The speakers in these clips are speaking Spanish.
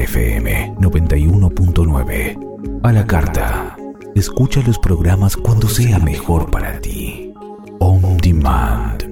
FM 91.9. A la carta. Escucha los programas cuando sea mejor para ti. ondemand.com.ar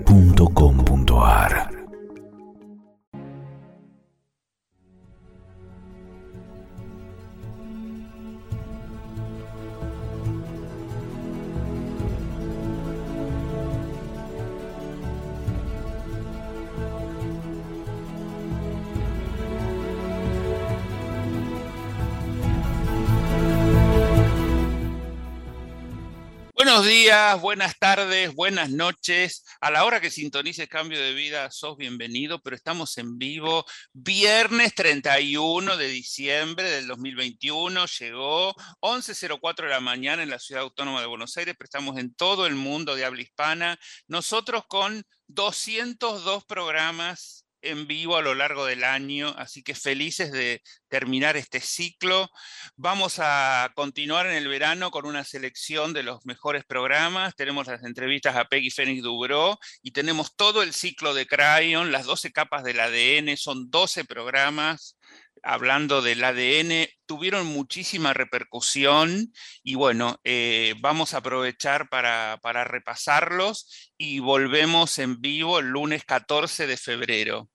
buenas tardes, buenas noches. A la hora que sintonices Cambio de Vida, sos bienvenido, pero estamos en vivo viernes 31 de diciembre del 2021. Llegó 11.04 de la mañana en la Ciudad Autónoma de Buenos Aires, pero estamos en todo el mundo de habla hispana. Nosotros con 202 programas en vivo a lo largo del año, así que felices de terminar este ciclo. Vamos a continuar en el verano con una selección de los mejores programas. Tenemos las entrevistas a Peggy Fénix Dubró y tenemos todo el ciclo de Cryon, las 12 capas del ADN, son 12 programas hablando del ADN, tuvieron muchísima repercusión y bueno, eh, vamos a aprovechar para, para repasarlos y volvemos en vivo el lunes 14 de febrero.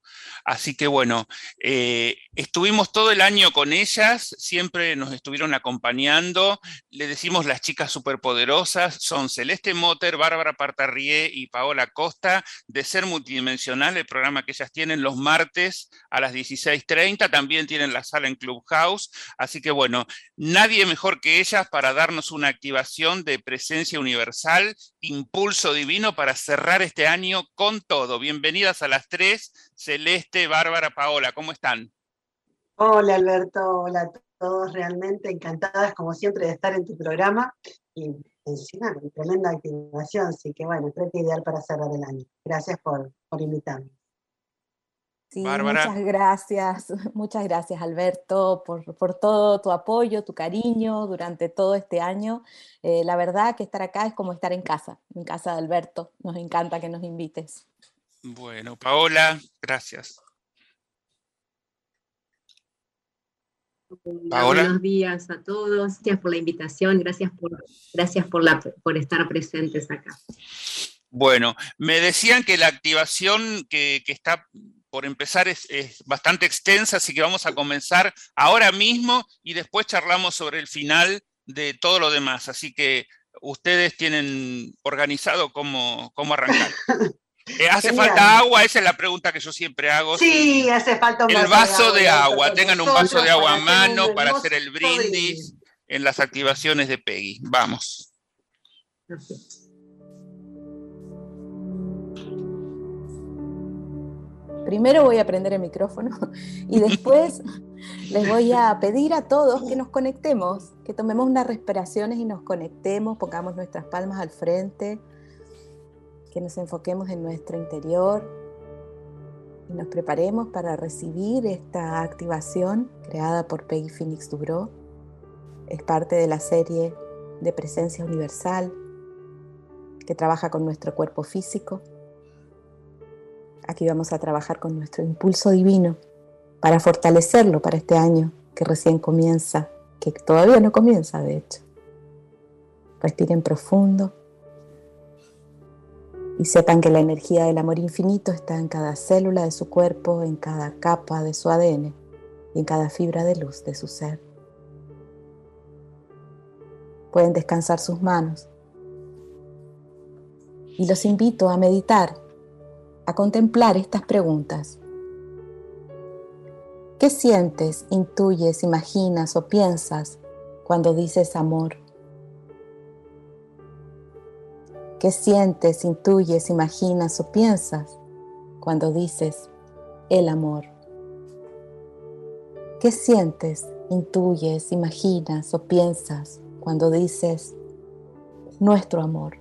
Así que bueno, eh, estuvimos todo el año con ellas, siempre nos estuvieron acompañando. Le decimos las chicas superpoderosas, son Celeste Motter, Bárbara Partarrié y Paola Costa, de Ser Multidimensional, el programa que ellas tienen los martes a las 16.30, también tienen la sala en Clubhouse. Así que bueno, nadie mejor que ellas para darnos una activación de presencia universal, impulso divino para cerrar este año con todo. Bienvenidas a las tres, Celeste, Bárbara, Paola, ¿cómo están? Hola Alberto, hola a todos, realmente encantadas como siempre de estar en tu programa y encima con tremenda activación, así que bueno, creo que ideal para cerrar el año. Gracias por, por invitarme. Sí, muchas gracias, muchas gracias Alberto por, por, todo tu apoyo, tu cariño durante todo este año. Eh, la verdad que estar acá es como estar en casa, en casa de Alberto. Nos encanta que nos invites. Bueno, Paola, gracias. Buenos días a todos, gracias por la invitación, gracias por, gracias por, la, por estar presentes acá. Bueno, me decían que la activación que, que está por empezar es, es, bastante extensa, así que vamos a comenzar ahora mismo y después charlamos sobre el final de todo lo demás. Así que ustedes tienen organizado cómo, cómo arrancar. Eh, ¿Hace Genial. falta agua? Esa es la pregunta que yo siempre hago. Sí, hace falta un El vaso de agua. De agua. Tengan un vaso de agua a mano para hacer el brindis en las activaciones de Peggy. Vamos. Primero voy a prender el micrófono y después les voy a pedir a todos que nos conectemos, que tomemos unas respiraciones y nos conectemos, pongamos nuestras palmas al frente, que nos enfoquemos en nuestro interior y nos preparemos para recibir esta activación creada por Peggy Phoenix Dubro. Es parte de la serie de Presencia Universal que trabaja con nuestro cuerpo físico Aquí vamos a trabajar con nuestro impulso divino para fortalecerlo para este año que recién comienza, que todavía no comienza de hecho. Respiren profundo y sepan que la energía del amor infinito está en cada célula de su cuerpo, en cada capa de su ADN y en cada fibra de luz de su ser. Pueden descansar sus manos y los invito a meditar a contemplar estas preguntas. ¿Qué sientes, intuyes, imaginas o piensas cuando dices amor? ¿Qué sientes, intuyes, imaginas o piensas cuando dices el amor? ¿Qué sientes, intuyes, imaginas o piensas cuando dices nuestro amor?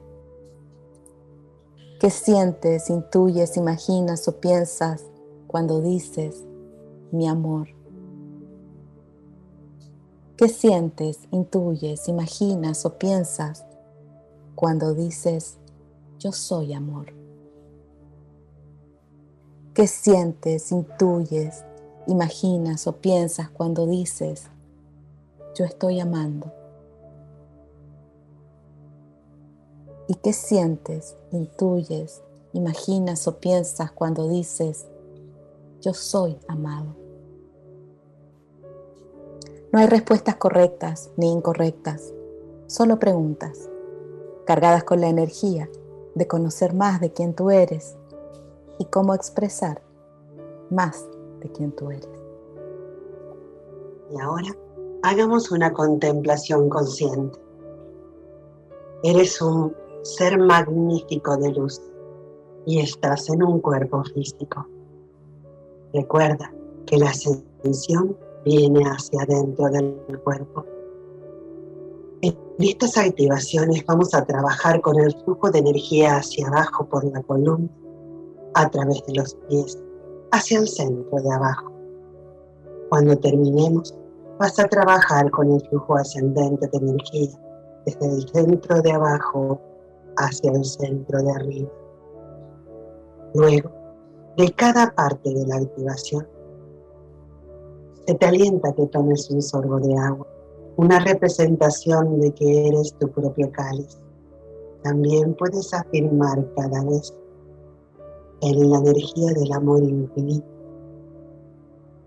¿Qué sientes, intuyes, imaginas o piensas cuando dices mi amor? ¿Qué sientes, intuyes, imaginas o piensas cuando dices yo soy amor? ¿Qué sientes, intuyes, imaginas o piensas cuando dices, yo estoy amando? ¿Y qué sientes, intuyes, imaginas o piensas cuando dices, yo soy amado? No hay respuestas correctas ni incorrectas, solo preguntas, cargadas con la energía de conocer más de quién tú eres y cómo expresar más de quién tú eres. Y ahora hagamos una contemplación consciente. Eres un ser magnífico de luz y estás en un cuerpo físico. Recuerda que la ascensión viene hacia adentro del cuerpo. En estas activaciones vamos a trabajar con el flujo de energía hacia abajo por la columna, a través de los pies, hacia el centro de abajo. Cuando terminemos, vas a trabajar con el flujo ascendente de energía desde el centro de abajo hacia el centro de arriba. Luego, de cada parte de la activación, se te alienta que tomes un sorbo de agua, una representación de que eres tu propio cáliz. También puedes afirmar cada vez en la energía del amor infinito,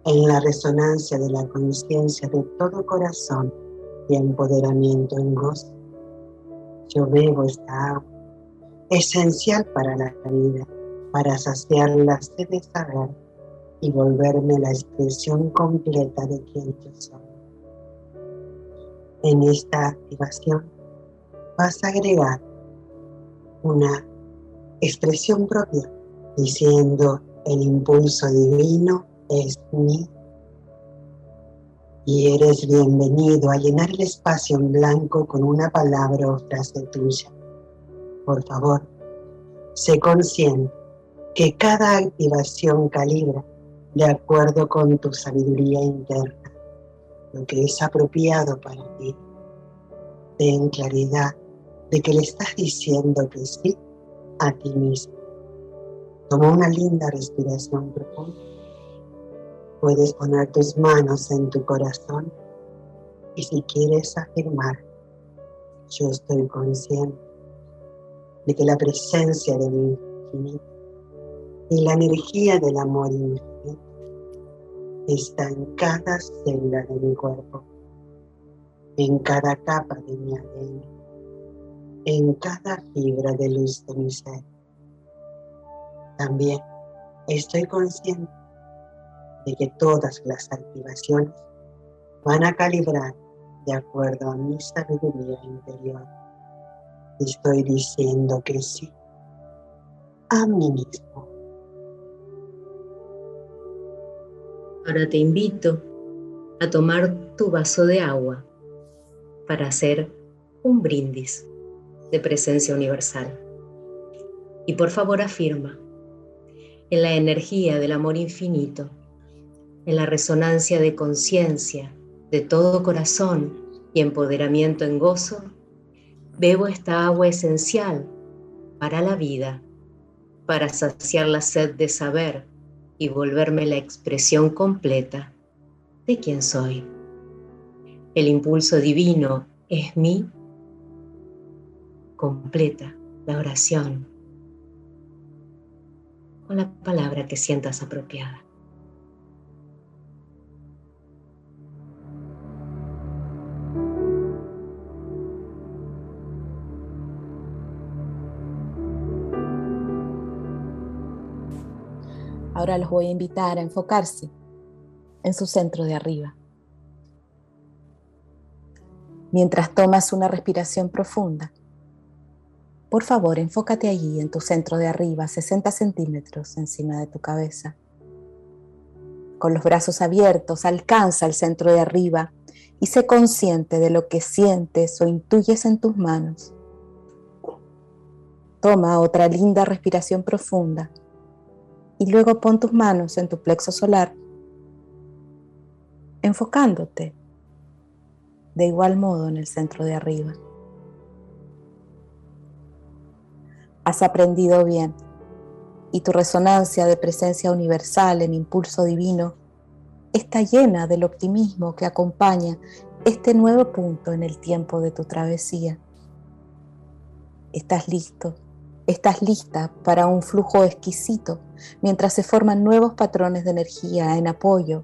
en la resonancia de la conciencia de todo corazón y empoderamiento en gozo. Yo bebo esta agua, esencial para la vida, para saciar la sed de saber y volverme la expresión completa de quien yo soy. En esta activación vas a agregar una expresión propia diciendo el impulso divino es mi y eres bienvenido a llenar el espacio en blanco con una palabra o frase tuya. Por favor, sé consciente que cada activación calibra de acuerdo con tu sabiduría interna, lo que es apropiado para ti. Ten claridad de que le estás diciendo que sí a ti mismo. Toma una linda respiración profunda. Puedes poner tus manos en tu corazón y si quieres afirmar, yo estoy consciente de que la presencia de mi infinito y la energía del amor infinito está en cada de mi cuerpo, en cada capa de mi ADN, en cada fibra de luz de mi ser. También estoy consciente de que todas las activaciones van a calibrar de acuerdo a mi sabiduría interior. Estoy diciendo que sí a mí mismo. Ahora te invito a tomar tu vaso de agua para hacer un brindis de presencia universal. Y por favor afirma, en la energía del amor infinito, en la resonancia de conciencia, de todo corazón y empoderamiento en gozo, bebo esta agua esencial para la vida, para saciar la sed de saber y volverme la expresión completa de quién soy. El impulso divino es mi completa la oración con la palabra que sientas apropiada. Ahora los voy a invitar a enfocarse en su centro de arriba. Mientras tomas una respiración profunda, por favor enfócate allí en tu centro de arriba, 60 centímetros encima de tu cabeza. Con los brazos abiertos, alcanza el centro de arriba y sé consciente de lo que sientes o intuyes en tus manos. Toma otra linda respiración profunda y luego pon tus manos en tu plexo solar, enfocándote de igual modo en el centro de arriba. Has aprendido bien y tu resonancia de presencia universal en impulso divino está llena del optimismo que acompaña este nuevo punto en el tiempo de tu travesía. Estás listo, estás lista para un flujo exquisito mientras se forman nuevos patrones de energía en apoyo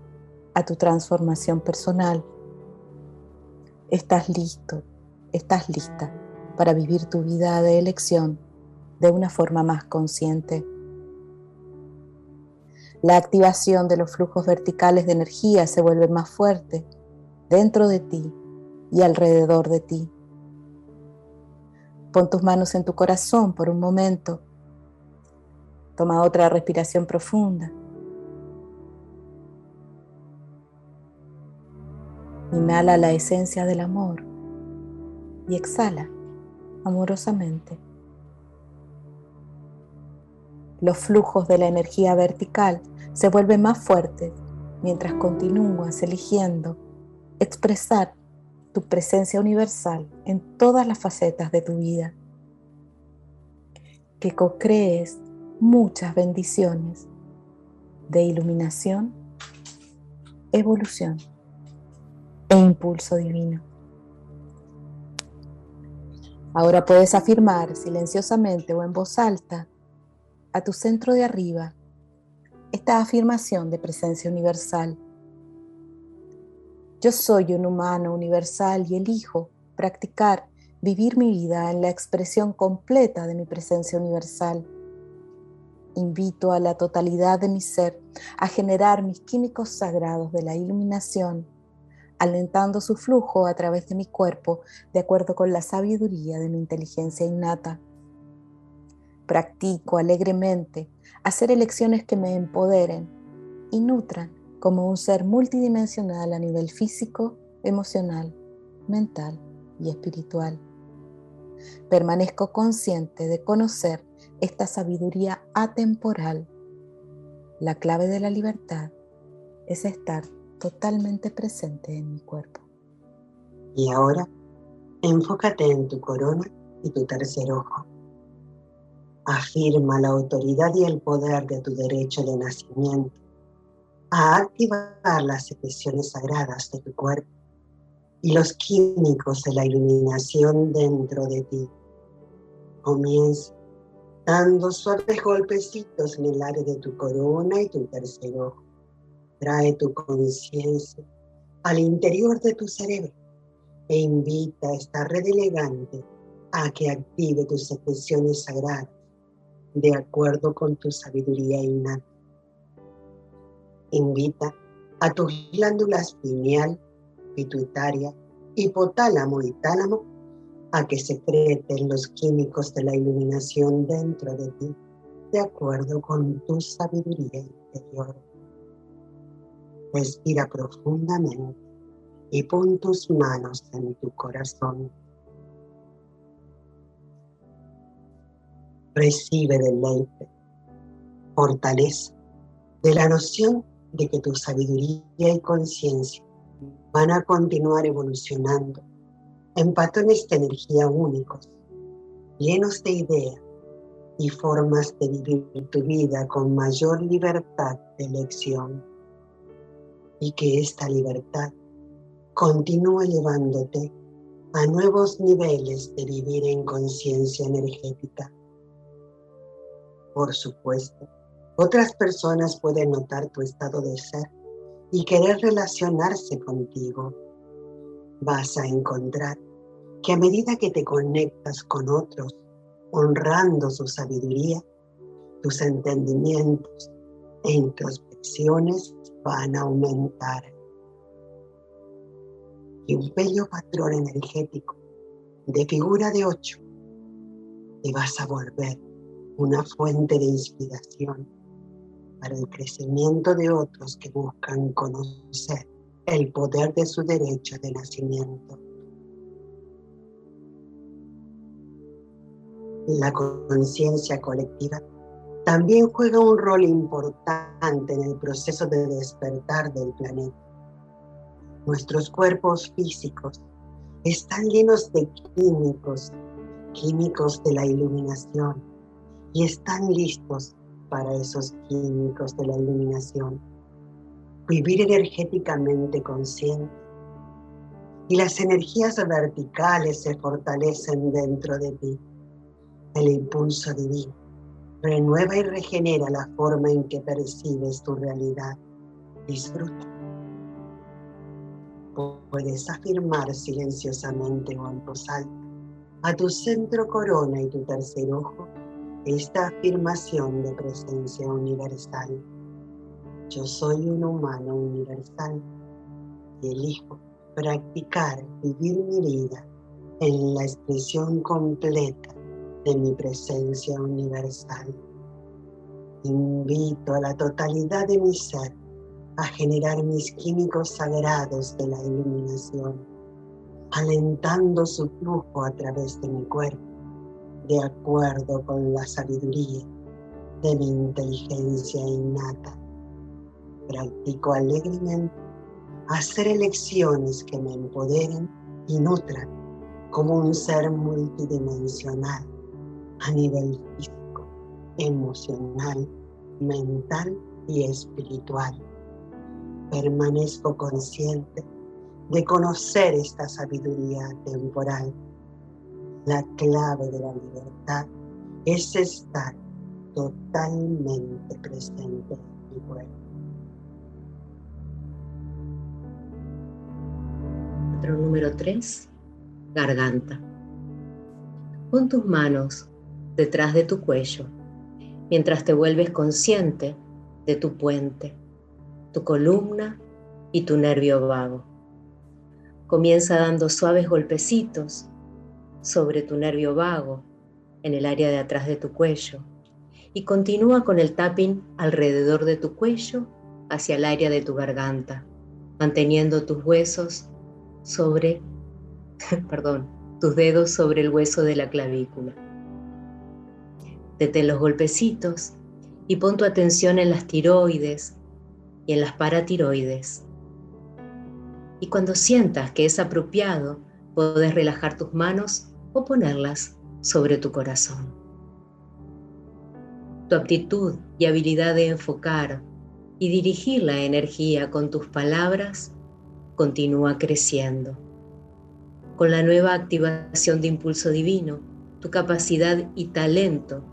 a tu transformación personal. Estás listo, estás lista para vivir tu vida de elección de una forma más consciente. La activación de los flujos verticales de energía se vuelve más fuerte dentro de ti y alrededor de ti. Pon tus manos en tu corazón por un momento. Toma otra respiración profunda. Inhala la esencia del amor y exhala amorosamente. Los flujos de la energía vertical se vuelven más fuertes mientras continúas eligiendo expresar tu presencia universal en todas las facetas de tu vida. Que co-crees muchas bendiciones de iluminación, evolución e impulso divino. Ahora puedes afirmar silenciosamente o en voz alta a tu centro de arriba esta afirmación de presencia universal. Yo soy un humano universal y elijo practicar, vivir mi vida en la expresión completa de mi presencia universal. Invito a la totalidad de mi ser a generar mis químicos sagrados de la iluminación, alentando su flujo a través de mi cuerpo de acuerdo con la sabiduría de mi inteligencia innata practico alegremente hacer elecciones que me empoderen y nutran como un ser multidimensional a nivel físico, emocional, mental y espiritual. Permanezco consciente de conocer esta sabiduría atemporal. La clave de la libertad es estar totalmente presente en mi cuerpo. Y ahora, enfócate en tu corona y tu tercer ojo. Afirma la autoridad y el poder de tu derecho de nacimiento a activar las secreciones sagradas de tu cuerpo y los químicos de la iluminación dentro de ti. Comienza dando suaves golpecitos en el área de tu corona y tu tercer ojo. Trae tu conciencia al interior de tu cerebro e invita a esta red elegante a que active tus secreciones sagradas de acuerdo con tu sabiduría innata. Invita a tus glándulas pineal, pituitaria, hipotálamo y tálamo a que secreten los químicos de la iluminación dentro de ti, de acuerdo con tu sabiduría interior. Respira profundamente y pon tus manos en tu corazón. recibe deleite, fortaleza, de la noción de que tu sabiduría y conciencia van a continuar evolucionando en patrones de energía únicos, llenos de ideas y formas de vivir tu vida con mayor libertad de elección. Y que esta libertad continúe llevándote a nuevos niveles de vivir en conciencia energética por supuesto, otras personas pueden notar tu estado de ser y querer relacionarse contigo. Vas a encontrar que a medida que te conectas con otros, honrando su sabiduría, tus entendimientos e introspecciones van a aumentar. Y un bello patrón energético de figura de ocho te vas a volver una fuente de inspiración para el crecimiento de otros que buscan conocer el poder de su derecho de nacimiento. La conciencia colectiva también juega un rol importante en el proceso de despertar del planeta. Nuestros cuerpos físicos están llenos de químicos, químicos de la iluminación, y están listos para esos químicos de la iluminación. vivir energéticamente consciente. Y las energías verticales se fortalecen dentro de ti. El impulso divino renueva y regenera la forma en que percibes tu realidad. Disfruta. Puedes afirmar silenciosamente o en a tu centro corona y tu tercer ojo esta afirmación de presencia universal. Yo soy un humano universal y elijo practicar vivir mi vida en la expresión completa de mi presencia universal. Invito a la totalidad de mi ser a generar mis químicos sagrados de la iluminación, alentando su flujo a través de mi cuerpo, de acuerdo con la sabiduría de mi inteligencia innata. Practico alegremente hacer elecciones que me empoderen y nutran como un ser multidimensional a nivel físico, emocional, mental y espiritual. Permanezco consciente de conocer esta sabiduría temporal. La clave de la libertad es estar totalmente presente en mi cuerpo. número 3, garganta. Pon tus manos detrás de tu cuello mientras te vuelves consciente de tu puente, tu columna y tu nervio vago. Comienza dando suaves golpecitos sobre tu nervio vago en el área de atrás de tu cuello y continúa con el tapping alrededor de tu cuello hacia el área de tu garganta, manteniendo tus huesos sobre, perdón, tus dedos sobre el hueso de la clavícula. Detén los golpecitos y pon tu atención en las tiroides y en las paratiroides. Y cuando sientas que es apropiado, puedes relajar tus manos o ponerlas sobre tu corazón. Tu aptitud y habilidad de enfocar y dirigir la energía con tus palabras continúa creciendo. Con la nueva activación de impulso divino, tu capacidad y talento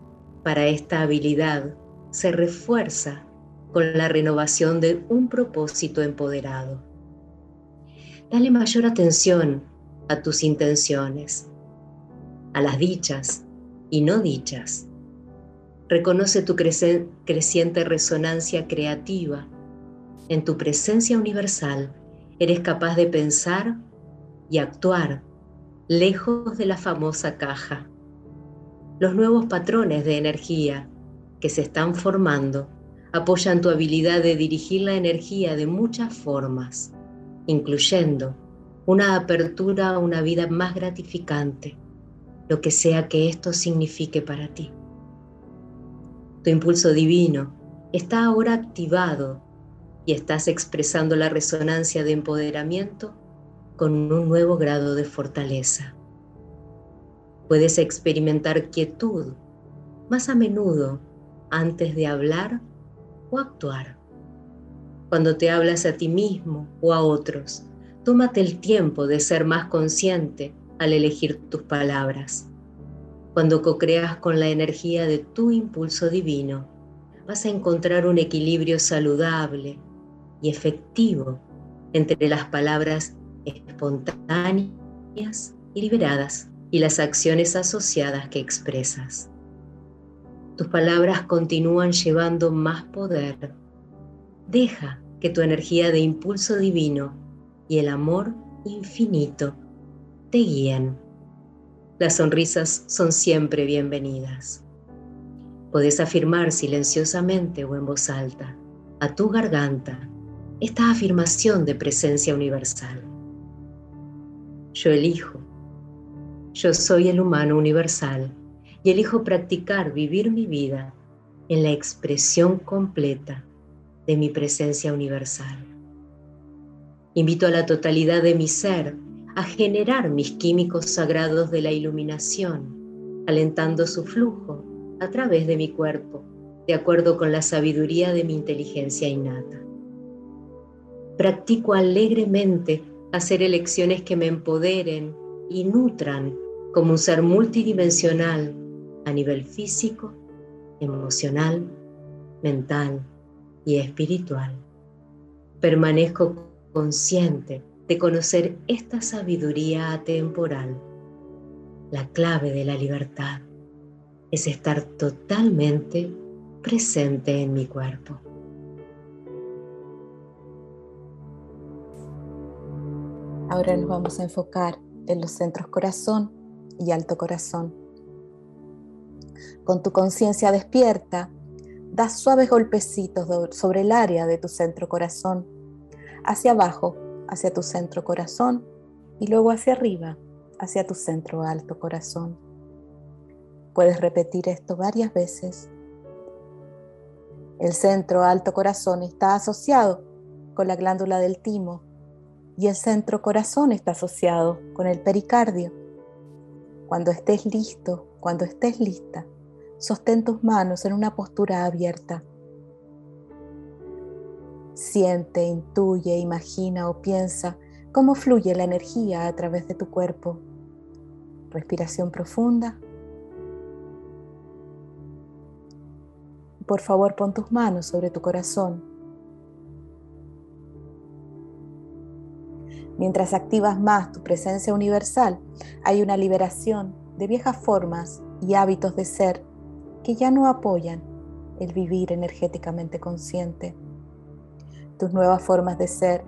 para esta habilidad se refuerza con la renovación de un propósito empoderado. Dale mayor atención a tus intenciones, a las dichas y no dichas. Reconoce tu creciente resonancia creativa en tu presencia universal Eres capaz de pensar y actuar lejos de la famosa caja. Los nuevos patrones de energía que se están formando apoyan tu habilidad de dirigir la energía de muchas formas, incluyendo una apertura a una vida más gratificante, lo que sea que esto signifique para ti. Tu impulso divino está ahora activado y estás expresando la resonancia de empoderamiento con un nuevo grado de fortaleza. Puedes experimentar quietud más a menudo antes de hablar o actuar. Cuando te hablas a ti mismo o a otros, tómate el tiempo de ser más consciente al elegir tus palabras. Cuando co-creas con la energía de tu impulso divino, vas a encontrar un equilibrio saludable y efectivo entre las palabras espontáneas y liberadas y las acciones asociadas que expresas. Tus palabras continúan llevando más poder. Deja que tu energía de impulso divino y el amor infinito te guíen. Las sonrisas son siempre bienvenidas. Puedes afirmar silenciosamente o en voz alta a tu garganta esta afirmación de presencia universal. Yo elijo, yo soy el humano universal y elijo practicar vivir mi vida en la expresión completa de mi presencia universal. Invito a la totalidad de mi ser a generar mis químicos sagrados de la iluminación, alentando su flujo a través de mi cuerpo, de acuerdo con la sabiduría de mi inteligencia innata. Practico alegremente hacer elecciones que me empoderen y nutran como un ser multidimensional a nivel físico, emocional, mental y espiritual. Permanezco consciente de conocer esta sabiduría atemporal. La clave de la libertad es estar totalmente presente en mi cuerpo. Ahora nos vamos a enfocar en los centros corazón y alto corazón. Con tu conciencia despierta, das suaves golpecitos sobre el área de tu centro corazón, hacia abajo, hacia tu centro corazón y luego hacia arriba, hacia tu centro alto corazón. Puedes repetir esto varias veces. El centro alto corazón está asociado con la glándula del timo y el centro corazón está asociado con el pericardio. Cuando estés listo, cuando estés lista, sostén tus manos en una postura abierta. Siente, intuye, imagina o piensa cómo fluye la energía a través de tu cuerpo. Respiración profunda. Por favor, pon tus manos sobre tu corazón Mientras activas más tu presencia universal, hay una liberación de viejas formas y hábitos de ser que ya no apoyan el vivir energéticamente consciente. Tus nuevas formas de ser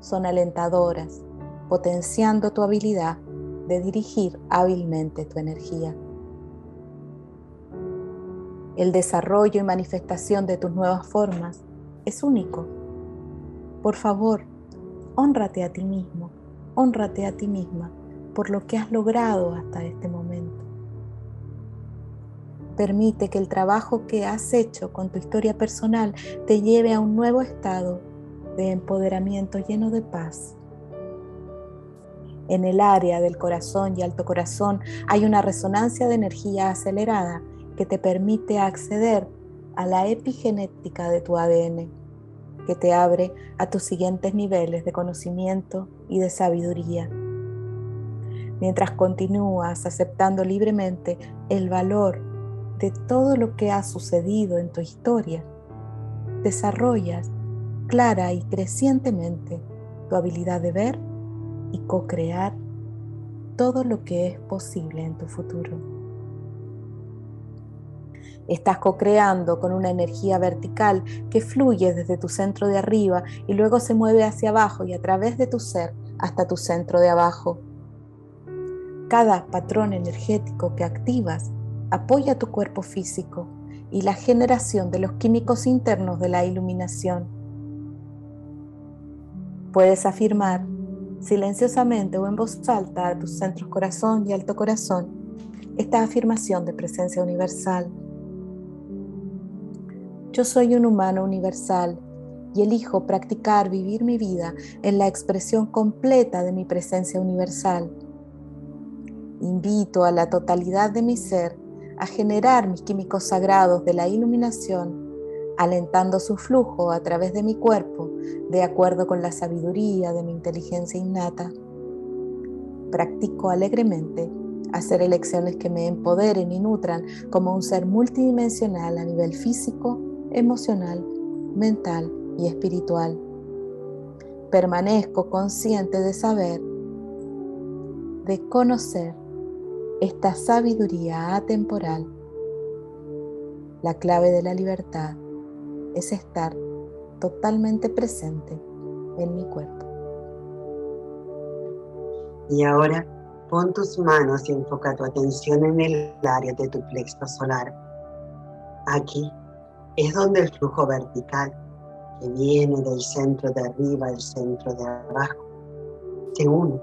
son alentadoras, potenciando tu habilidad de dirigir hábilmente tu energía. El desarrollo y manifestación de tus nuevas formas es único. Por favor, Hónrate a ti mismo, honrate a ti misma por lo que has logrado hasta este momento. Permite que el trabajo que has hecho con tu historia personal te lleve a un nuevo estado de empoderamiento lleno de paz. En el área del corazón y alto corazón hay una resonancia de energía acelerada que te permite acceder a la epigenética de tu ADN que te abre a tus siguientes niveles de conocimiento y de sabiduría. Mientras continúas aceptando libremente el valor de todo lo que ha sucedido en tu historia, desarrollas clara y crecientemente tu habilidad de ver y co-crear todo lo que es posible en tu futuro. Estás co-creando con una energía vertical que fluye desde tu centro de arriba y luego se mueve hacia abajo y a través de tu ser hasta tu centro de abajo. Cada patrón energético que activas apoya tu cuerpo físico y la generación de los químicos internos de la iluminación. Puedes afirmar silenciosamente o en voz alta a tus centros corazón y alto corazón esta afirmación de presencia universal yo soy un humano universal y elijo practicar vivir mi vida en la expresión completa de mi presencia universal. Invito a la totalidad de mi ser a generar mis químicos sagrados de la iluminación, alentando su flujo a través de mi cuerpo de acuerdo con la sabiduría de mi inteligencia innata. Practico alegremente hacer elecciones que me empoderen y nutran como un ser multidimensional a nivel físico, emocional, mental y espiritual. Permanezco consciente de saber, de conocer esta sabiduría atemporal. La clave de la libertad es estar totalmente presente en mi cuerpo. Y ahora pon tus manos y enfoca tu atención en el área de tu plexo solar. Aquí es donde el flujo vertical, que viene del centro de arriba al centro de abajo, se une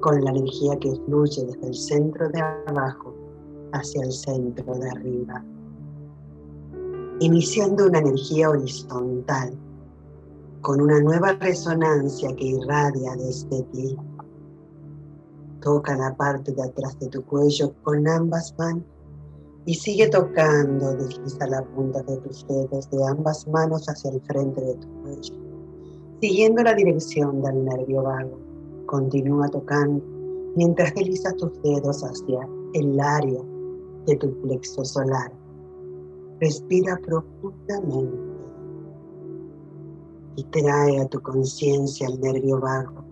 con la energía que fluye desde el centro de abajo hacia el centro de arriba, iniciando una energía horizontal con una nueva resonancia que irradia desde ti. Toca la parte de atrás de tu cuello con ambas manos y sigue tocando, desliza la punta de tus dedos de ambas manos hacia el frente de tu cuello Siguiendo la dirección del nervio vago, continúa tocando mientras deslizas tus dedos hacia el área de tu plexo solar. Respira profundamente y trae a tu conciencia el nervio vago,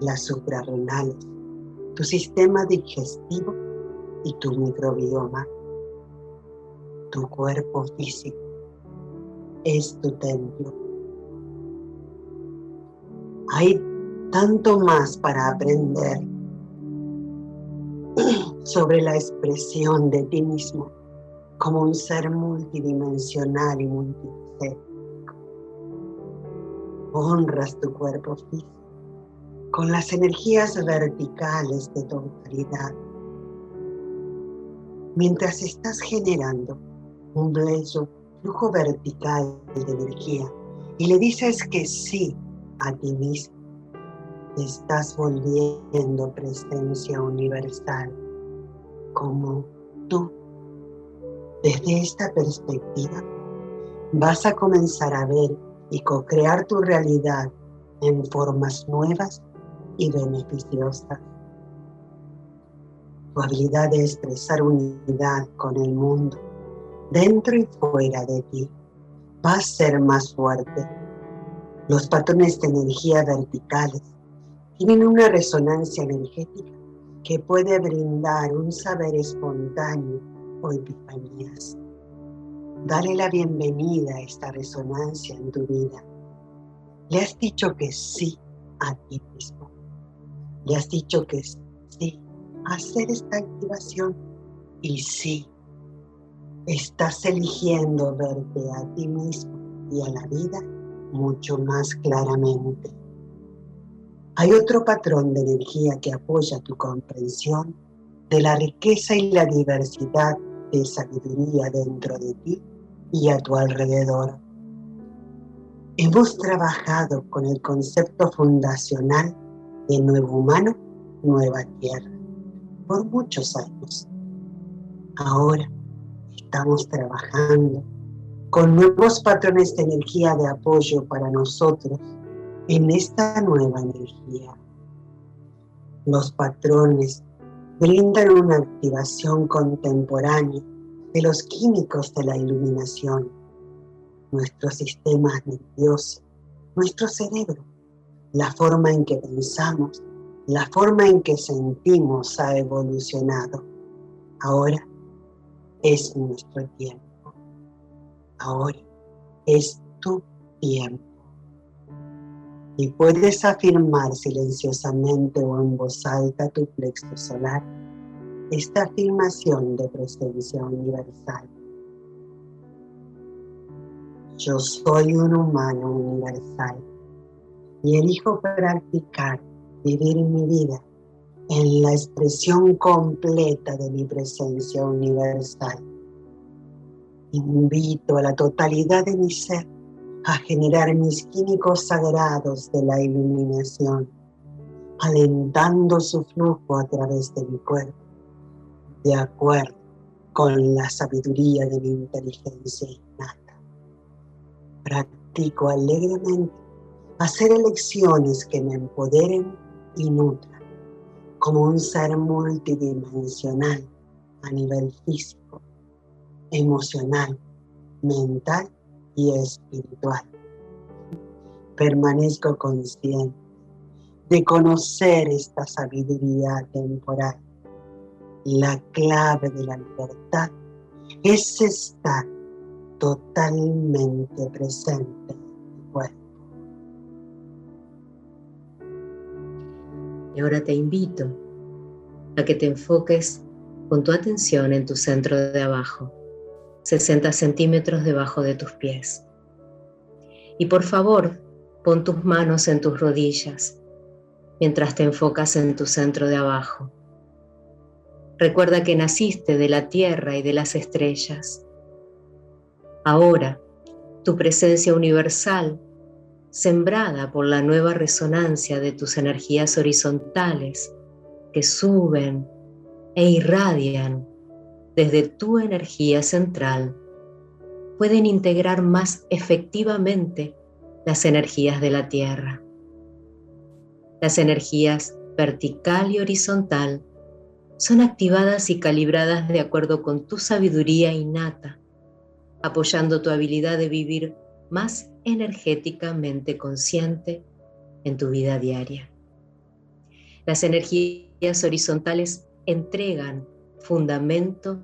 las suprarrenales, tu sistema digestivo y tu microbioma. Tu cuerpo físico es tu templo. Hay tanto más para aprender sobre la expresión de ti mismo como un ser multidimensional y multifacético. Honras tu cuerpo físico con las energías verticales de tu autoridad. Mientras estás generando un bello flujo vertical de energía y le dices que sí a ti mismo, estás volviendo presencia universal como tú. Desde esta perspectiva, vas a comenzar a ver y co-crear tu realidad en formas nuevas y beneficiosas. Tu habilidad de expresar unidad con el mundo, dentro y fuera de ti, va a ser más fuerte. Los patrones de energía verticales tienen una resonancia energética que puede brindar un saber espontáneo o epifanías. Dale la bienvenida a esta resonancia en tu vida. Le has dicho que sí a ti mismo. Le has dicho que sí a hacer esta activación y sí, estás eligiendo verte a ti mismo y a la vida mucho más claramente. Hay otro patrón de energía que apoya tu comprensión de la riqueza y la diversidad de sabiduría dentro de ti y a tu alrededor. Hemos trabajado con el concepto fundacional de nuevo humano, nueva tierra, por muchos años. Ahora estamos trabajando con nuevos patrones de energía de apoyo para nosotros en esta nueva energía. Los patrones brindan una activación contemporánea de los químicos de la iluminación, nuestro sistema nervioso, nuestro cerebro, la forma en que pensamos, la forma en que sentimos ha evolucionado. Ahora es nuestro tiempo. Ahora es tu tiempo. Y puedes afirmar silenciosamente o en voz alta tu plexo solar esta afirmación de presencia universal. Yo soy un humano universal y elijo practicar vivir mi vida en la expresión completa de mi presencia universal. Invito a la totalidad de mi ser a generar mis químicos sagrados de la iluminación, alentando su flujo a través de mi cuerpo, de acuerdo con la sabiduría de mi inteligencia innata. Practico alegremente hacer elecciones que me empoderen y nutran como un ser multidimensional a nivel físico, emocional, mental y espiritual. Permanezco consciente de conocer esta sabiduría temporal. La clave de la libertad es estar totalmente presente en mi cuerpo. Y ahora te invito a que te enfoques con tu atención en tu centro de abajo 60 centímetros debajo de tus pies. Y por favor, pon tus manos en tus rodillas mientras te enfocas en tu centro de abajo. Recuerda que naciste de la tierra y de las estrellas. Ahora, tu presencia universal, sembrada por la nueva resonancia de tus energías horizontales que suben e irradian desde tu energía central pueden integrar más efectivamente las energías de la Tierra. Las energías vertical y horizontal son activadas y calibradas de acuerdo con tu sabiduría innata, apoyando tu habilidad de vivir más energéticamente consciente en tu vida diaria. Las energías horizontales entregan fundamento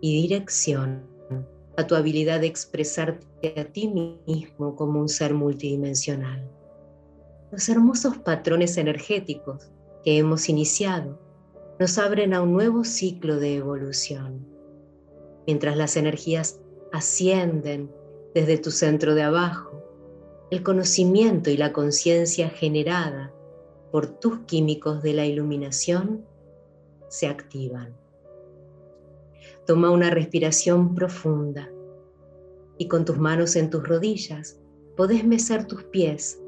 y dirección a tu habilidad de expresarte a ti mismo como un ser multidimensional. Los hermosos patrones energéticos que hemos iniciado nos abren a un nuevo ciclo de evolución. Mientras las energías ascienden desde tu centro de abajo, el conocimiento y la conciencia generada por tus químicos de la iluminación se activan. Toma una respiración profunda y con tus manos en tus rodillas podés mecer tus pies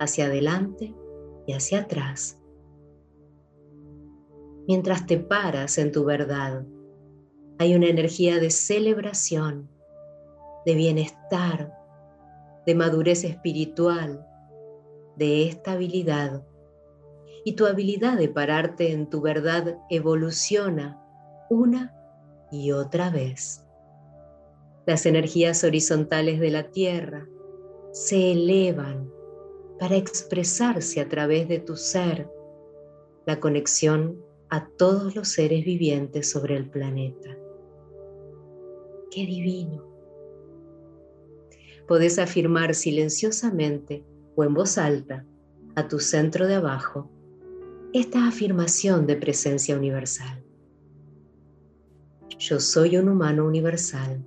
hacia adelante y hacia atrás. Mientras te paras en tu verdad, hay una energía de celebración, de bienestar, de madurez espiritual, de estabilidad. Y tu habilidad de pararte en tu verdad evoluciona una y otra vez. Las energías horizontales de la Tierra se elevan para expresarse a través de tu ser, la conexión a todos los seres vivientes sobre el planeta. ¡Qué divino! Podés afirmar silenciosamente o en voz alta a tu centro de abajo esta afirmación de presencia universal. Yo soy un humano universal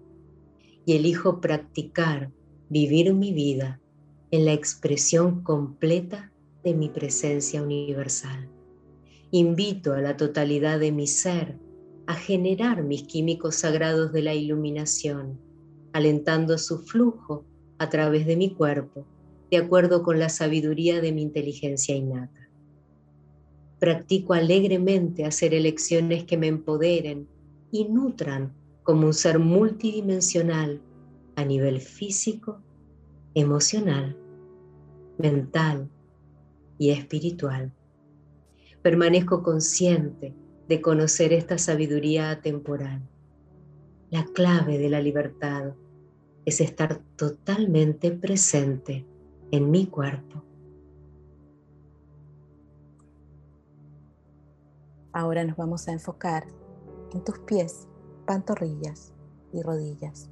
y elijo practicar, vivir mi vida en la expresión completa de mi presencia universal. Invito a la totalidad de mi ser a generar mis químicos sagrados de la iluminación, alentando su flujo a través de mi cuerpo, de acuerdo con la sabiduría de mi inteligencia innata. Practico alegremente hacer elecciones que me empoderen y nutran como un ser multidimensional a nivel físico, emocional, mental y espiritual. Permanezco consciente de conocer esta sabiduría atemporal. La clave de la libertad es estar totalmente presente en mi cuerpo. Ahora nos vamos a enfocar en tus pies, pantorrillas y rodillas.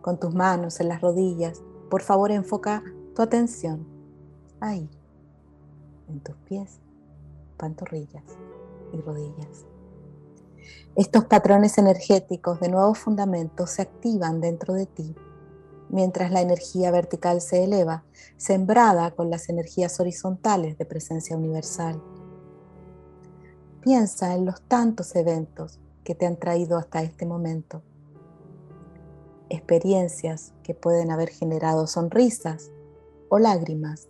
Con tus manos en las rodillas, por favor enfoca tu atención ahí, en tus pies, pantorrillas y rodillas. Estos patrones energéticos de nuevos fundamentos se activan dentro de ti mientras la energía vertical se eleva, sembrada con las energías horizontales de presencia universal. Piensa en los tantos eventos que te han traído hasta este momento. Experiencias que pueden haber generado sonrisas o lágrimas.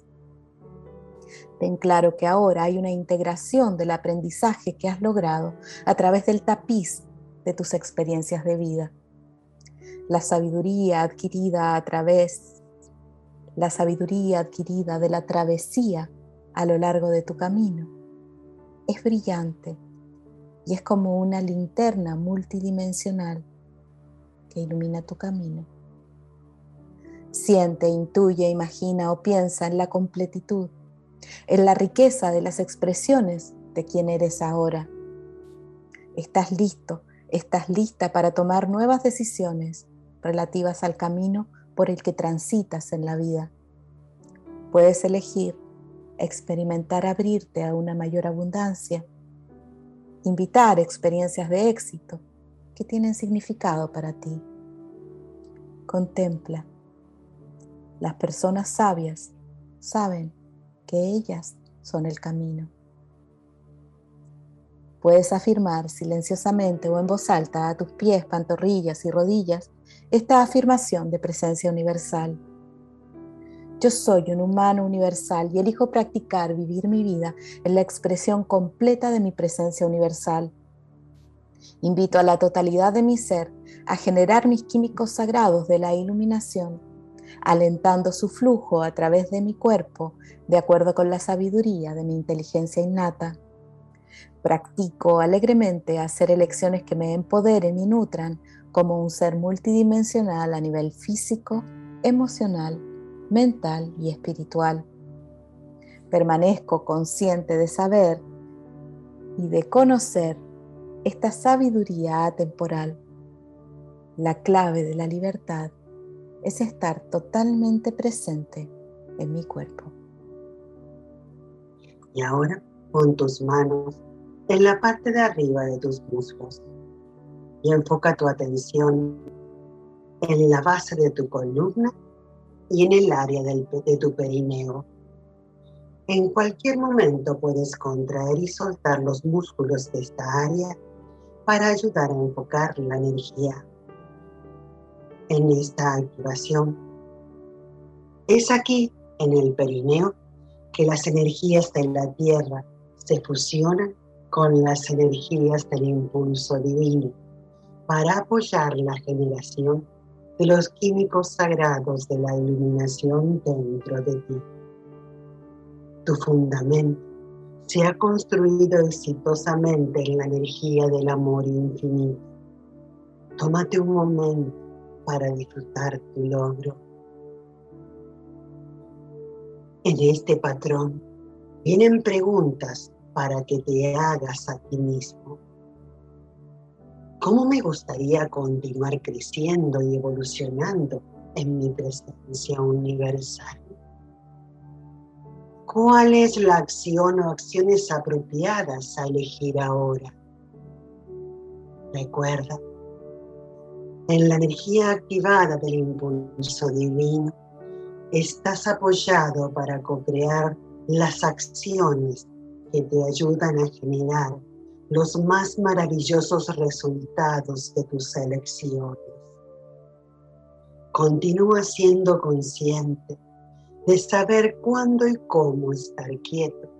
Ten claro que ahora hay una integración del aprendizaje que has logrado a través del tapiz de tus experiencias de vida. La sabiduría adquirida a través, la sabiduría adquirida de la travesía a lo largo de tu camino es brillante y es como una linterna multidimensional que ilumina tu camino. Siente, intuye, imagina o piensa en la completitud, en la riqueza de las expresiones de quien eres ahora. Estás listo, estás lista para tomar nuevas decisiones relativas al camino por el que transitas en la vida. Puedes elegir experimentar abrirte a una mayor abundancia, invitar experiencias de éxito que tienen significado para ti. Contempla. Las personas sabias saben que ellas son el camino. Puedes afirmar silenciosamente o en voz alta a tus pies, pantorrillas y rodillas esta afirmación de presencia universal. Yo soy un humano universal y elijo practicar vivir mi vida en la expresión completa de mi presencia universal. Invito a la totalidad de mi ser a generar mis químicos sagrados de la iluminación, alentando su flujo a través de mi cuerpo de acuerdo con la sabiduría de mi inteligencia innata. Practico alegremente hacer elecciones que me empoderen y nutran como un ser multidimensional a nivel físico, emocional, mental y espiritual. Permanezco consciente de saber y de conocer esta sabiduría atemporal. La clave de la libertad es estar totalmente presente en mi cuerpo. Y ahora pon tus manos en la parte de arriba de tus muslos y enfoca tu atención en la base de tu columna y en el área de tu perineo. En cualquier momento puedes contraer y soltar los músculos de esta área para ayudar a enfocar la energía en esta activación. Es aquí, en el perineo, que las energías de la Tierra se fusionan con las energías del impulso divino para apoyar la generación de los químicos sagrados de la iluminación dentro de ti. Tu fundamento se ha construido exitosamente en la energía del amor infinito. Tómate un momento para disfrutar tu logro. En este patrón vienen preguntas para que te hagas a ti mismo. ¿Cómo me gustaría continuar creciendo y evolucionando en mi presencia universal? ¿Cuál es la acción o acciones apropiadas a elegir ahora? Recuerda, en la energía activada del impulso divino, estás apoyado para co-crear las acciones que te ayudan a generar los más maravillosos resultados de tus elecciones. Continúa siendo consciente de saber cuándo y cómo estar quieto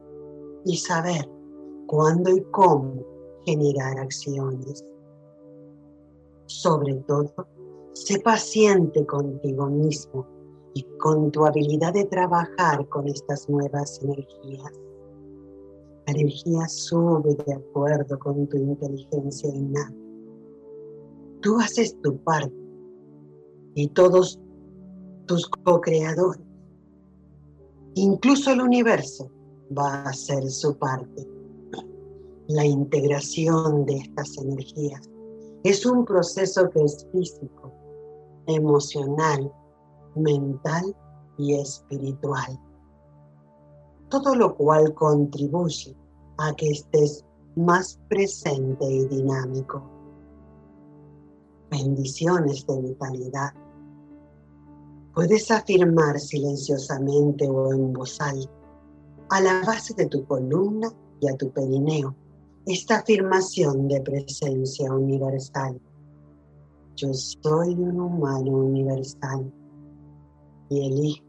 y saber cuándo y cómo generar acciones. Sobre todo, sé paciente contigo mismo y con tu habilidad de trabajar con estas nuevas energías. La energía sube de acuerdo con tu inteligencia innata. Tú haces tu parte y todos tus co-creadores Incluso el universo va a hacer su parte. La integración de estas energías es un proceso que es físico, emocional, mental y espiritual. Todo lo cual contribuye a que estés más presente y dinámico. Bendiciones de vitalidad Puedes afirmar silenciosamente o en voz alta, a la base de tu columna y a tu perineo, esta afirmación de presencia universal. Yo soy un humano universal y elijo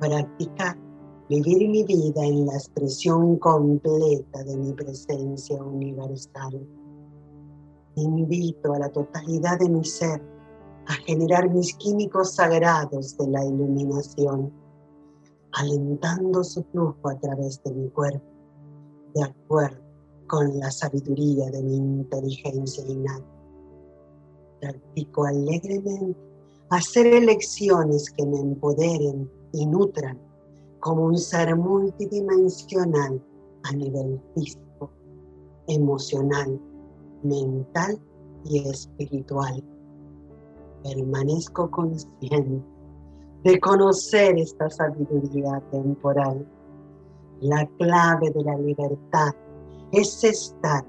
practicar vivir mi vida en la expresión completa de mi presencia universal. Invito a la totalidad de mi ser a generar mis químicos sagrados de la iluminación, alentando su flujo a través de mi cuerpo, de acuerdo con la sabiduría de mi inteligencia innata. Practico alegremente hacer elecciones que me empoderen y nutran como un ser multidimensional a nivel físico, emocional, mental y espiritual permanezco consciente de conocer esta sabiduría temporal. La clave de la libertad es estar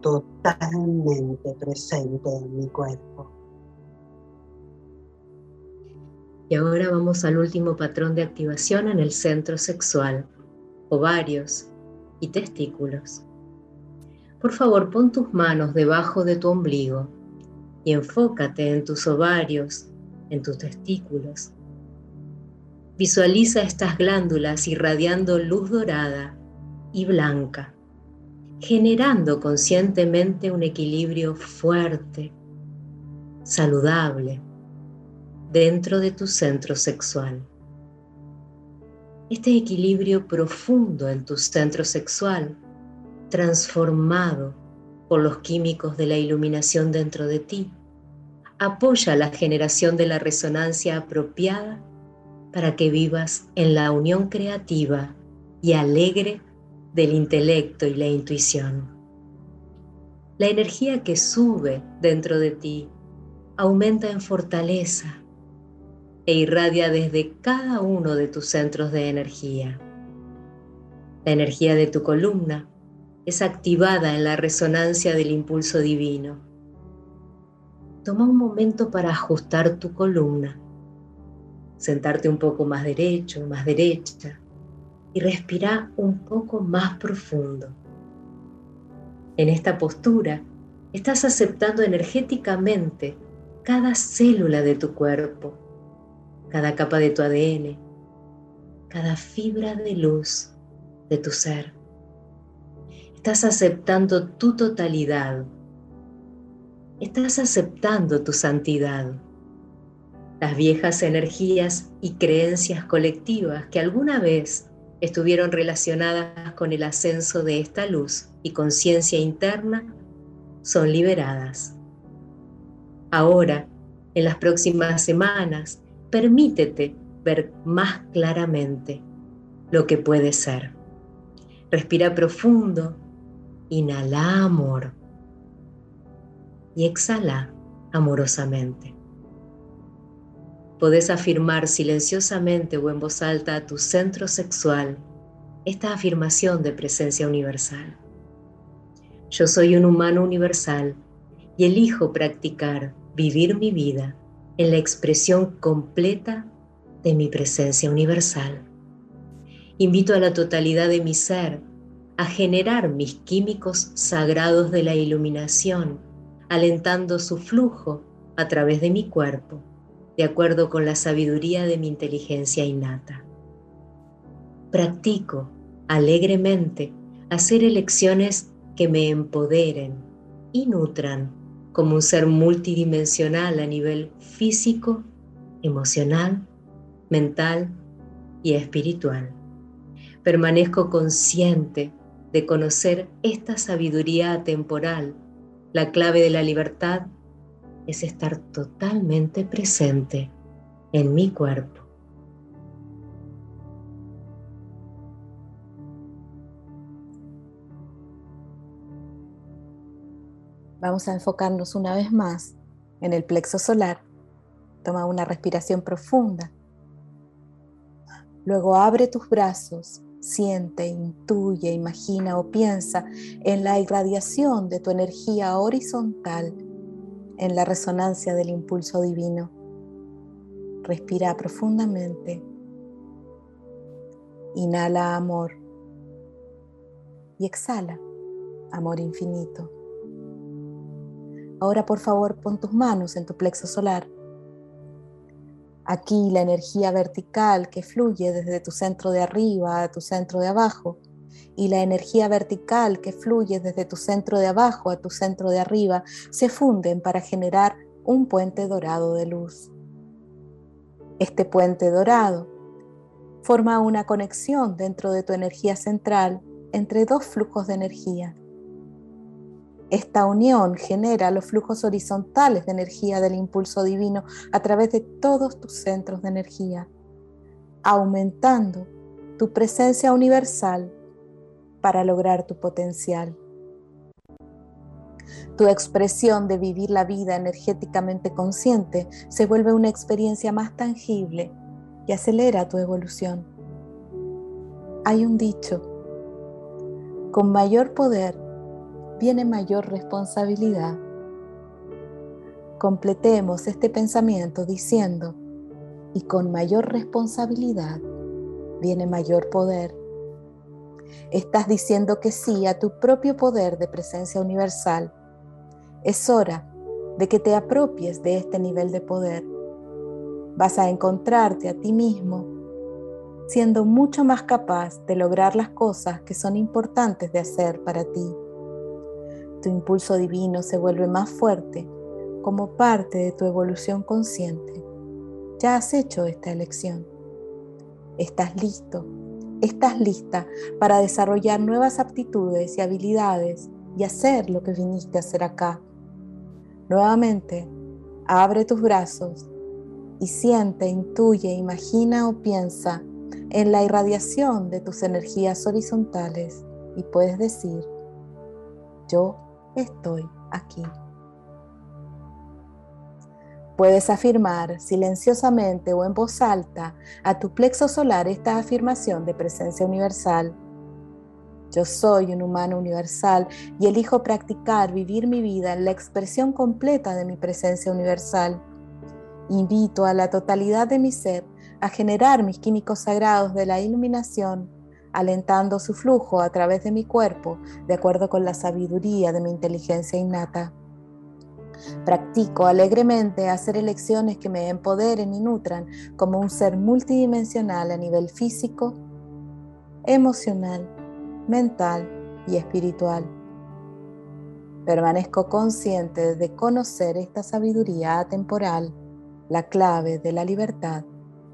totalmente presente en mi cuerpo. Y ahora vamos al último patrón de activación en el centro sexual, ovarios y testículos. Por favor, pon tus manos debajo de tu ombligo y enfócate en tus ovarios, en tus testículos. Visualiza estas glándulas irradiando luz dorada y blanca, generando conscientemente un equilibrio fuerte, saludable, dentro de tu centro sexual. Este equilibrio profundo en tu centro sexual, transformado por los químicos de la iluminación dentro de ti, apoya la generación de la resonancia apropiada para que vivas en la unión creativa y alegre del intelecto y la intuición. La energía que sube dentro de ti aumenta en fortaleza e irradia desde cada uno de tus centros de energía. La energía de tu columna es activada en la resonancia del impulso divino. Toma un momento para ajustar tu columna, sentarte un poco más derecho, más derecha y respira un poco más profundo. En esta postura estás aceptando energéticamente cada célula de tu cuerpo, cada capa de tu ADN, cada fibra de luz de tu ser. Estás aceptando tu totalidad. Estás aceptando tu santidad. Las viejas energías y creencias colectivas que alguna vez estuvieron relacionadas con el ascenso de esta luz y conciencia interna son liberadas. Ahora, en las próximas semanas, permítete ver más claramente lo que puede ser. Respira profundo, inhala amor y exhala amorosamente. Podés afirmar silenciosamente o en voz alta a tu centro sexual esta afirmación de presencia universal. Yo soy un humano universal y elijo practicar, vivir mi vida en la expresión completa de mi presencia universal. Invito a la totalidad de mi ser a generar mis químicos sagrados de la iluminación, alentando su flujo a través de mi cuerpo, de acuerdo con la sabiduría de mi inteligencia innata. Practico alegremente hacer elecciones que me empoderen y nutran como un ser multidimensional a nivel físico, emocional, mental y espiritual. Permanezco consciente de conocer esta sabiduría atemporal. La clave de la libertad es estar totalmente presente en mi cuerpo. Vamos a enfocarnos una vez más en el plexo solar. Toma una respiración profunda. Luego abre tus brazos, siente, intuye, imagina o piensa en la irradiación de tu energía horizontal, en la resonancia del impulso divino. Respira profundamente. Inhala amor y exhala amor infinito. Ahora por favor pon tus manos en tu plexo solar. Aquí la energía vertical que fluye desde tu centro de arriba a tu centro de abajo y la energía vertical que fluye desde tu centro de abajo a tu centro de arriba se funden para generar un puente dorado de luz. Este puente dorado forma una conexión dentro de tu energía central entre dos flujos de energía esta unión genera los flujos horizontales de energía del impulso divino a través de todos tus centros de energía, aumentando tu presencia universal para lograr tu potencial. Tu expresión de vivir la vida energéticamente consciente se vuelve una experiencia más tangible y acelera tu evolución. Hay un dicho, con mayor poder viene mayor responsabilidad. Completemos este pensamiento diciendo, y con mayor responsabilidad viene mayor poder. Estás diciendo que sí a tu propio poder de presencia universal. Es hora de que te apropies de este nivel de poder. Vas a encontrarte a ti mismo siendo mucho más capaz de lograr las cosas que son importantes de hacer para ti impulso divino se vuelve más fuerte como parte de tu evolución consciente. Ya has hecho esta elección. Estás listo, estás lista para desarrollar nuevas aptitudes y habilidades y hacer lo que viniste a hacer acá. Nuevamente, abre tus brazos y siente, intuye, imagina o piensa en la irradiación de tus energías horizontales y puedes decir, yo estoy aquí. Puedes afirmar silenciosamente o en voz alta a tu plexo solar esta afirmación de presencia universal. Yo soy un humano universal y elijo practicar, vivir mi vida en la expresión completa de mi presencia universal. Invito a la totalidad de mi ser a generar mis químicos sagrados de la iluminación, alentando su flujo a través de mi cuerpo de acuerdo con la sabiduría de mi inteligencia innata. Practico alegremente hacer elecciones que me empoderen y nutran como un ser multidimensional a nivel físico, emocional, mental y espiritual. Permanezco consciente de conocer esta sabiduría atemporal. La clave de la libertad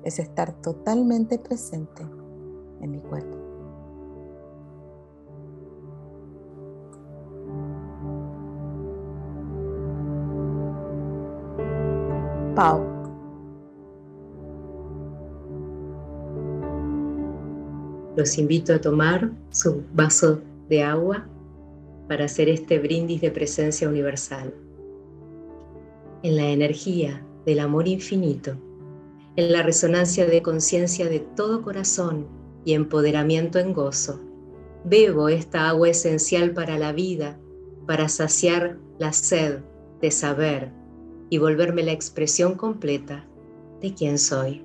es estar totalmente presente en mi cuerpo. Pau. Los invito a tomar su vaso de agua para hacer este brindis de presencia universal. En la energía del amor infinito, en la resonancia de conciencia de todo corazón y empoderamiento en gozo, bebo esta agua esencial para la vida, para saciar la sed de saber y volverme la expresión completa de quién soy.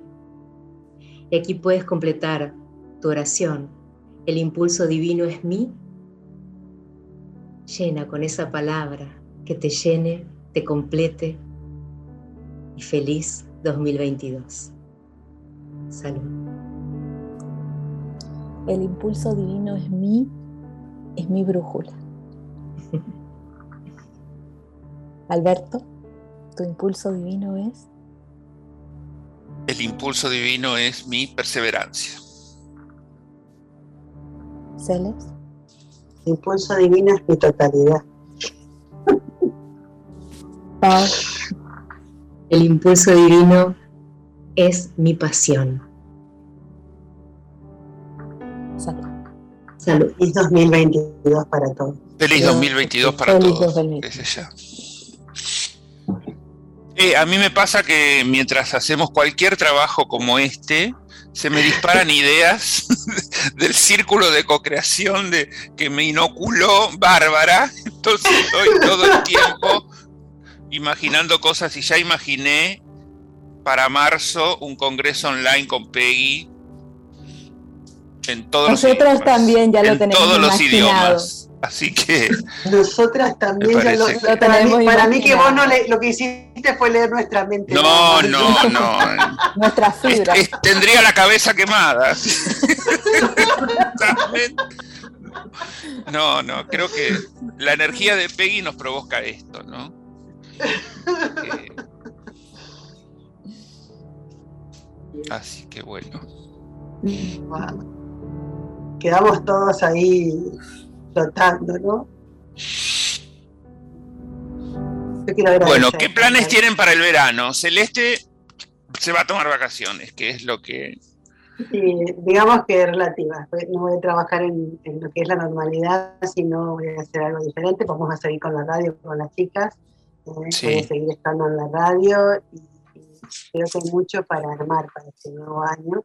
Y aquí puedes completar tu oración. El impulso divino es mí. Llena con esa palabra que te llene, te complete y feliz 2022. Salud. El impulso divino es mí, es mi brújula. Alberto tu impulso divino es? El impulso divino es mi perseverancia. ¿Celes? El impulso divino es mi totalidad. El impulso divino es mi pasión. Salud. Salud. Feliz 2022 para todos. Feliz 2022 para Feliz todos. 2022. Eh, a mí me pasa que mientras hacemos cualquier trabajo como este, se me disparan ideas del círculo de co-creación de, que me inoculó Bárbara. Entonces estoy todo el tiempo imaginando cosas y ya imaginé para marzo un congreso online con Peggy en todos los Nosotros idiomas. también ya lo en tenemos todos los idiomas. Así que Nosotras también ya lo, que- para, Lo mí, tenemos para mí que vos no le- lo que hiciste fue leer nuestra mente. no, no, no. Nuestra Es- fibra. es- tendría la cabeza quemada. No, no, creo que la energía de Peggy nos provoca esto, ¿no? Eh, así que bueno. Wow. Quedamos todos ahí flotando, ¿no? Bueno, ¿qué planes tienen para el verano? Celeste se va a tomar vacaciones, que es lo que... Sí, digamos que relativas. pues, No voy a trabajar en, en lo que es la normalidad, sino voy a hacer algo diferente. Vamos a seguir con la radio, con las chicas. eh, Sí. Voy a seguir estando en la radio y, y creo que hay mucho para armar para este nuevo año.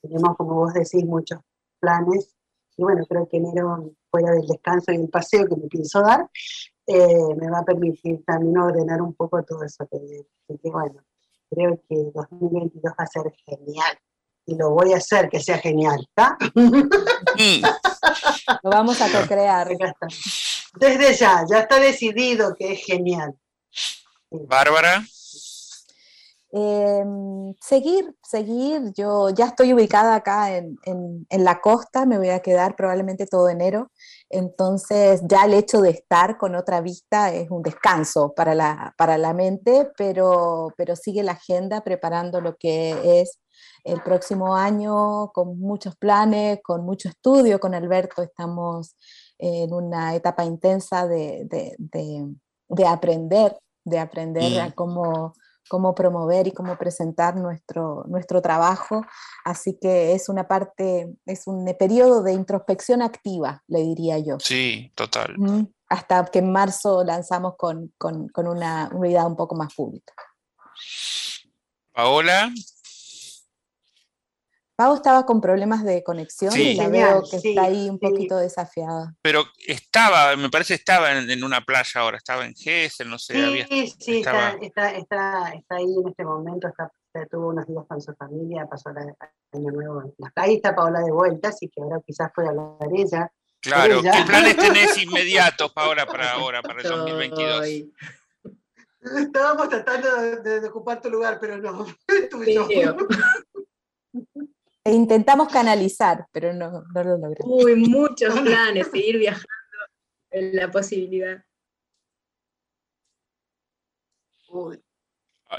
Tenemos, como vos decís, muchos planes. Y bueno, creo que enero, fuera del descanso y el paseo que me pienso dar, eh, me va a permitir también ordenar un poco todo eso que viene. Así que bueno, creo que 2022 va a ser genial. Y lo voy a hacer que sea genial, ¿está? Lo vamos a co-crear. Desde ya, ya está decidido que es genial. Bárbara, Em, seguir, seguir. Yo ya estoy ubicada acá en, la costa, me voy a quedar probablemente todo enero. Entonces ya el hecho de estar con otra vista es un descanso para la, para la mente, pero, pero sigue la agenda preparando lo que es el próximo año con muchos planes, con mucho estudio. Con Alberto estamos en una etapa intensa de, aprender, de aprender a cómo cómo promover y cómo presentar nuestro, nuestro trabajo. Así que es una parte, es un periodo de introspección activa, le diría yo. Sí, total. Hasta que en marzo lanzamos con, con, con una unidad un poco más pública. Paola. Pau estaba con problemas de conexión y la veo que está ahí un poquito desafiada. Pero estaba, me parece estaba en, una playa ahora, estaba en Gessel, no sé. Sí, sí, está, está, está, ahí en este momento, está, tuvo unos días con su familia, pasó el año nuevo Ahí está Paola de vuelta, así que ahora quizás pueda hablar ella. Claro, ¿qué planes tenés inmediatos, Paola, para ahora, para el 2022? Estábamos tratando de, ocupar tu lugar, pero no. E intentamos canalizar, pero no, no lo logramos. Uy, muchos planes, seguir viajando en la posibilidad.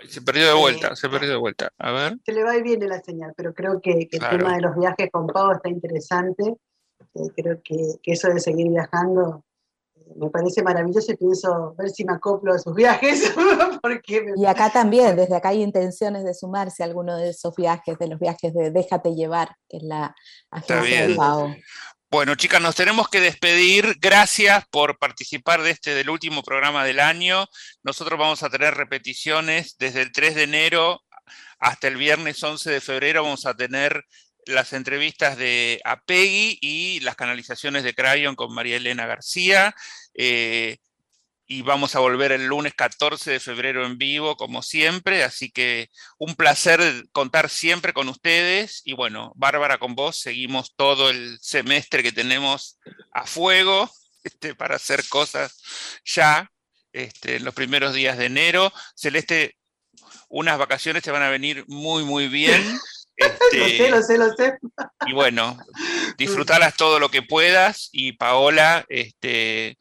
se perdió de vuelta, se perdió de vuelta. A ver. Se le va a ir bien la señal, pero creo que, el tema de los viajes con Pau está interesante. Eh, creo que, que, eso de seguir viajando me parece maravilloso y pienso ver si me acoplo a sus viajes. Y acá también, desde acá hay intenciones de sumarse a alguno de esos viajes, de los viajes de Déjate llevar, que es la agencia de PAO. Bueno, chicas, nos tenemos que despedir. Gracias por participar de este del último programa del año. Nosotros vamos a tener repeticiones desde el 3 de enero hasta el viernes 11 de febrero. Vamos a tener las entrevistas de Apegui y las canalizaciones de Crayon con María Elena García. Eh, y vamos a volver el lunes 14 de febrero en vivo, como siempre. Así que un placer contar siempre con ustedes. Y bueno, Bárbara, con vos seguimos todo el semestre que tenemos a fuego este, para hacer cosas ya este, en los primeros días de enero. Celeste, unas vacaciones te van a venir muy, muy bien. Este, lo sé, lo sé, lo sé. Y bueno, disfrutarlas todo lo que puedas. Y Paola, este,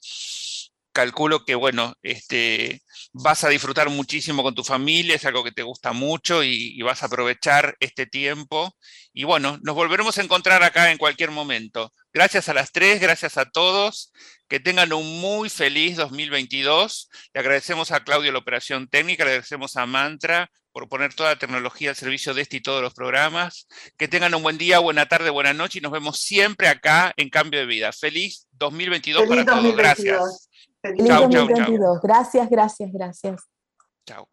calculo que, bueno, este, vas a disfrutar muchísimo con tu familia, es algo que te gusta mucho y, vas a aprovechar este tiempo. Y bueno, nos volveremos a encontrar acá en cualquier momento. Gracias a las tres, gracias a todos. Que tengan un muy feliz 2022. Le agradecemos a Claudio la operación técnica, le agradecemos a Mantra por poner toda la tecnología al servicio de este y todos los programas. Que tengan un buen día, buena tarde, buena noche y nos vemos siempre acá en Cambio de Vida. Feliz 2022 para todos. Gracias. Feliz 2022. Gracias, gracias, gracias. Chao.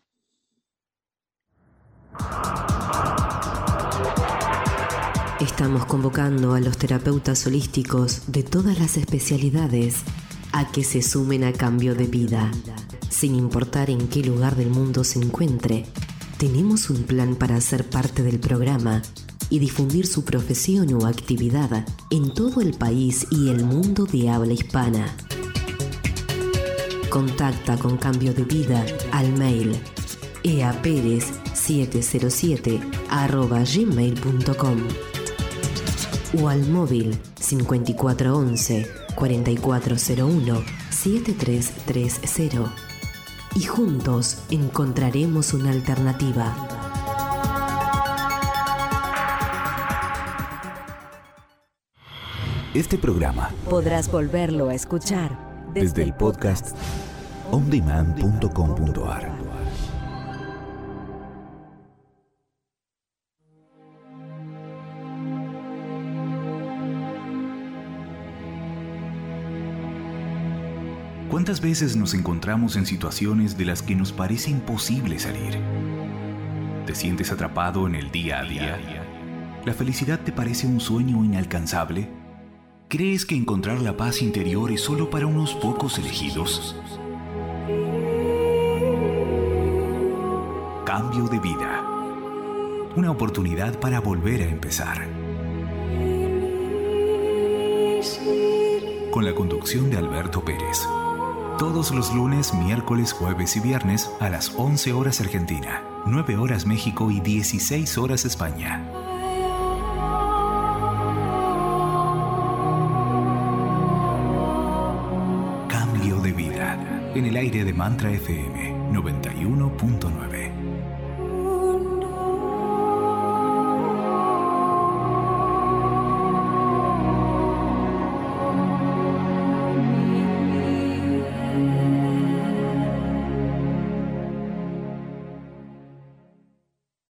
Estamos convocando a los terapeutas holísticos de todas las especialidades a que se sumen a cambio de vida, sin importar en qué lugar del mundo se encuentre tenemos un plan para ser parte del programa y difundir su profesión o actividad en todo el país y el mundo de habla hispana. Contacta con Cambio de Vida al mail eaperez707 gmail.com o al móvil 5411 4401 7330 y juntos encontraremos una alternativa. Este programa podrás volverlo a escuchar desde, el podcast ondemand.com.ar. ¿Cuántas veces nos encontramos en situaciones de las que nos parece imposible salir? ¿Te sientes atrapado en el día a día? ¿La felicidad te parece un sueño inalcanzable? ¿Crees que encontrar la paz interior es solo para unos pocos elegidos? Cambio de vida. Una oportunidad para volver a empezar. Con la conducción de Alberto Pérez todos los lunes, miércoles, jueves y viernes a las 11 horas Argentina. 9 horas México y 16 horas España. Cambio de vida en el aire de Mantra FM 91.9.